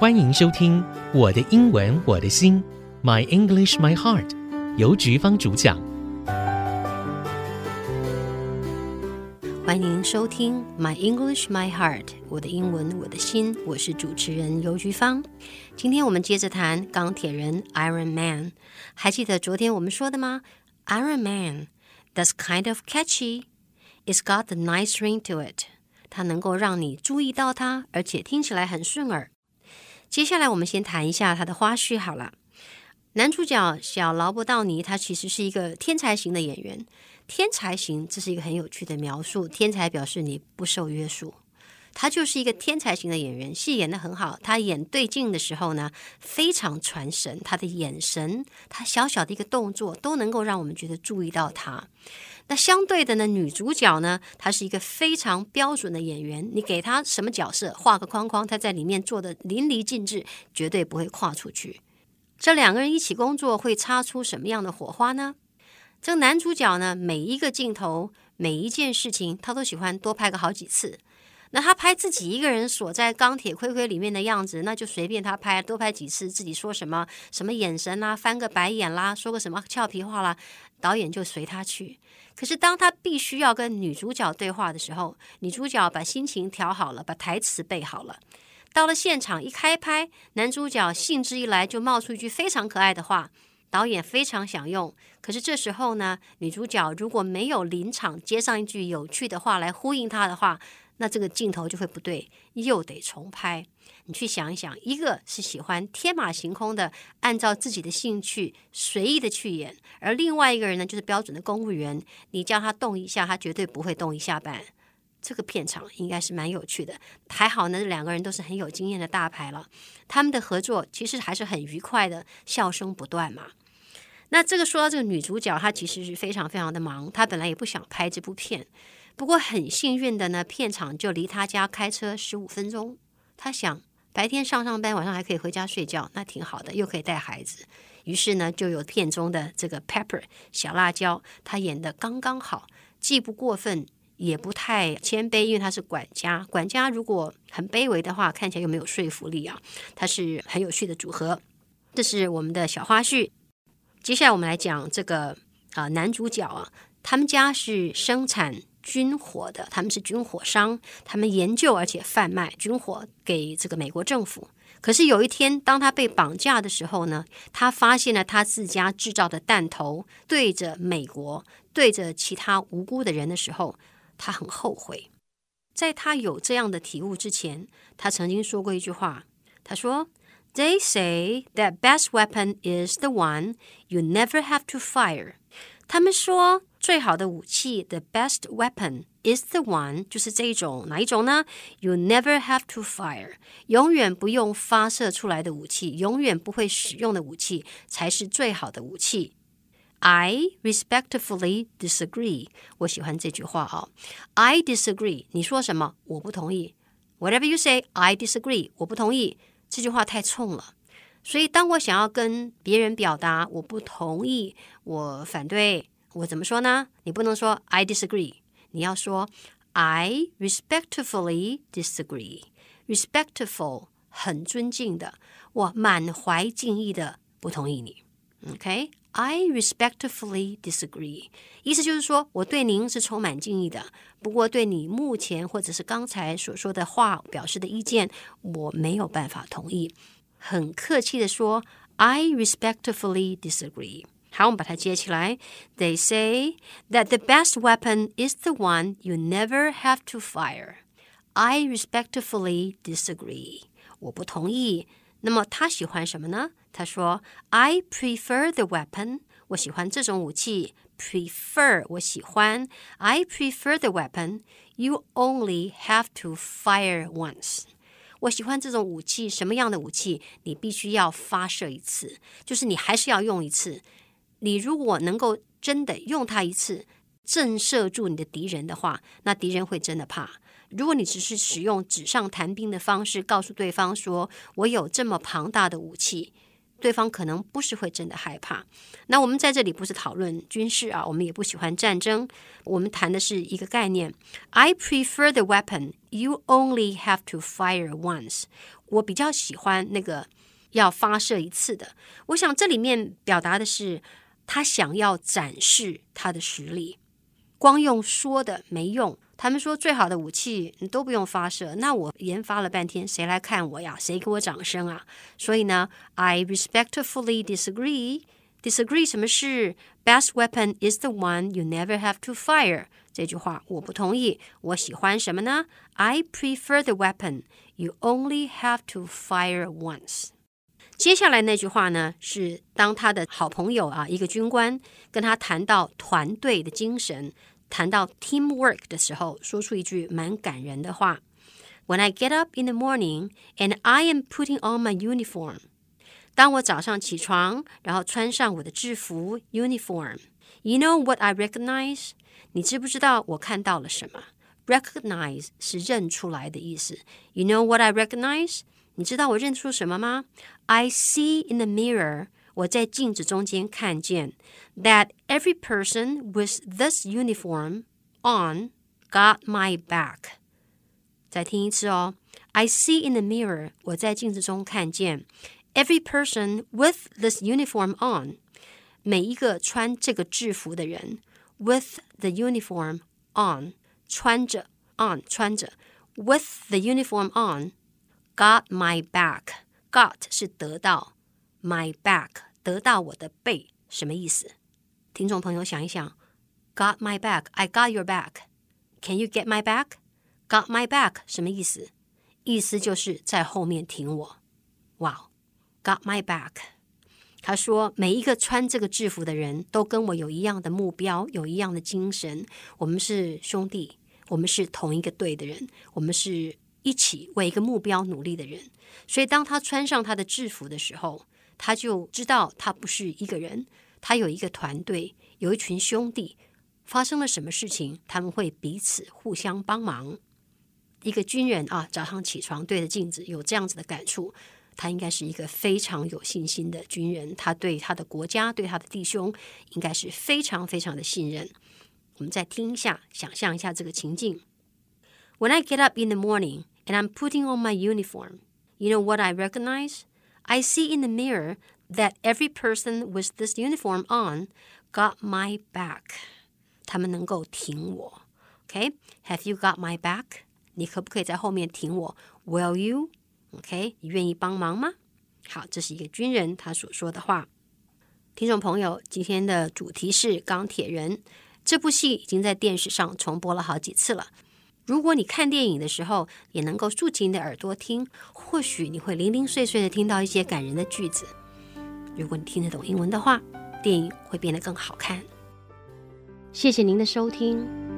欢迎收听《我的英文我的心》，My English My Heart，由菊芳主讲。欢迎收听《My English My Heart》，我的英文我的心。我是主持人游菊芳。今天我们接着谈钢铁人 Iron Man。还记得昨天我们说的吗？Iron Man，that's kind of catchy。It's got a nice ring to it。它能够让你注意到它，而且听起来很顺耳。接下来我们先谈一下他的花絮好了。男主角小劳勃道尼，他其实是一个天才型的演员。天才型，这是一个很有趣的描述。天才表示你不受约束，他就是一个天才型的演员，戏演得很好。他演对镜的时候呢，非常传神。他的眼神，他小小的一个动作，都能够让我们觉得注意到他。那相对的呢，女主角呢，她是一个非常标准的演员。你给她什么角色，画个框框，她在里面做得淋漓尽致，绝对不会跨出去。这两个人一起工作，会擦出什么样的火花呢？这个男主角呢，每一个镜头，每一件事情，他都喜欢多拍个好几次。那他拍自己一个人锁在钢铁盔盔里面的样子，那就随便他拍，多拍几次，自己说什么什么眼神啦，翻个白眼啦，说个什么俏皮话啦，导演就随他去。可是当他必须要跟女主角对话的时候，女主角把心情调好了，把台词背好了，到了现场一开拍，男主角兴致一来就冒出一句非常可爱的话，导演非常想用。可是这时候呢，女主角如果没有临场接上一句有趣的话来呼应他的话，那这个镜头就会不对，又得重拍。你去想一想，一个是喜欢天马行空的，按照自己的兴趣随意的去演，而另外一个人呢，就是标准的公务员。你叫他动一下，他绝对不会动一下板。这个片场应该是蛮有趣的。还好呢，两个人都是很有经验的大牌了，他们的合作其实还是很愉快的，笑声不断嘛。那这个说到这个女主角，她其实是非常非常的忙，她本来也不想拍这部片。不过很幸运的呢，片场就离他家开车十五分钟。他想白天上上班，晚上还可以回家睡觉，那挺好的，又可以带孩子。于是呢，就有片中的这个 Pepper 小辣椒，他演得刚刚好，既不过分，也不太谦卑，因为他是管家。管家如果很卑微的话，看起来又没有说服力啊。他是很有趣的组合。这是我们的小花絮。接下来我们来讲这个啊、男主角啊，他们家是生产。军火的，他们是军火商，他们研究而且贩卖军火给这个美国政府。可是有一天，当他被绑架的时候呢，他发现了他自家制造的弹头对着美国、对着其他无辜的人的时候，他很后悔。在他有这样的体悟之前，他曾经说过一句话，他说：“They say that best weapon is the one you never have to fire。”他们说。最好的武器，the best weapon is the one，就是这一种哪一种呢？You never have to fire，永远不用发射出来的武器，永远不会使用的武器才是最好的武器。I respectfully disagree，我喜欢这句话啊。I disagree，你说什么？我不同意。Whatever you say，I disagree，我不同意。这句话太冲了，所以当我想要跟别人表达我不同意，我反对。 我怎么说呢？你不能说 I disagree，你要说 I respectfully disagree。respectful 很尊敬的，我满怀敬意的不同意你。OK，I respectfully disagree，意思就是说我对您是充满敬意的，不过对你目前或者是刚才所说的话表示的意见，我没有办法同意。很客气的说，I respectfully disagree。好，我们把它接起来。They say that the best weapon is the one you never have to fire. I respectfully disagree. 我不同意。那么他喜欢什么呢？他说：“I prefer the weapon。我喜欢这种武器。Prefer 我喜欢。I prefer the weapon. You only have to fire once。我喜欢这种武器。什么样的武器？你必须要发射一次，就是你还是要用一次。”你如果能够真的用它一次震慑住你的敌人的话，那敌人会真的怕。如果你只是使用纸上谈兵的方式告诉对方说，我有这么庞大的武器，对方可能不是会真的害怕。那我们在这里不是讨论军事啊，我们也不喜欢战争，我们谈的是一个概念。I prefer the weapon you only have to fire once。我比较喜欢那个要发射一次的。我想这里面表达的是他想要展示他的实力，光用说的没用。他们说最好的武器你都不用发射，那我研发了半天，谁来看我呀？谁给我掌声啊？所以呢，I respectfully disagree. Disagree 什么是 best weapon is the one you never have to fire？这句话我不同意。我喜欢什么呢？I prefer the weapon you only have to fire once。接下来那句话呢，是当他的好朋友啊，一个军官跟他谈到团队的精神。谈到 teamwork 的时候，说出一句蛮感人的话：When I get up in the morning and I am putting on my uniform，当我早上起床，然后穿上我的制服 uniform，You know what I recognize？你知不知道我看到了什么？Recognize 是认出来的意思。You know what I recognize？ 你知道我认出什么吗？I see in the mirror。我在镜子中间看见，that every person with this uniform on got my back。再听一次哦，I see in the mirror，我在镜子中看见，every person with this uniform on，每一个穿这个制服的人，with the uniform on，穿着，on 穿着，with the uniform Got my back，got 是得到。My back 得到我的背什么意思？听众朋友想一想，Got my back, I got your back. Can you get my back? Got my back 什么意思？意思就是在后面挺我。哇，Got my back。他说每一个穿这个制服的人都跟我有一样的目标，有一样的精神。我们是兄弟，我们是同一个队的人，我们是一起为一个目标努力的人。所以当他穿上他的制服的时候，他就知道他不是一个人，他有一个团队，有一群兄弟。发生了什么事情，他们会彼此互相帮忙。一个军人啊，早上起床对着镜子有这样子的感触，他应该是一个非常有信心的军人。他对他的国家，对他的弟兄，应该是非常非常的信任。我们再听一下，想象一下这个情境：When I get up in the morning and I'm putting on my uniform, you know what I recognize? I see in the mirror that every person with this uniform on got my back. 他们能够挺我。Okay? Have you got my back? 你可不可以在后面挺我？Will you? Okay? 你愿意帮忙吗？好，这是一个军人他所说的话。听众朋友，今天的主题是钢铁人。这部戏已经在电视上重播了好几次了。 如果你看电影的时候也能够竖起你的耳朵听，或许你会零零碎碎的听到一些感人的句子。如果你听得懂英文的话，电影会变得更好看。谢谢您的收听。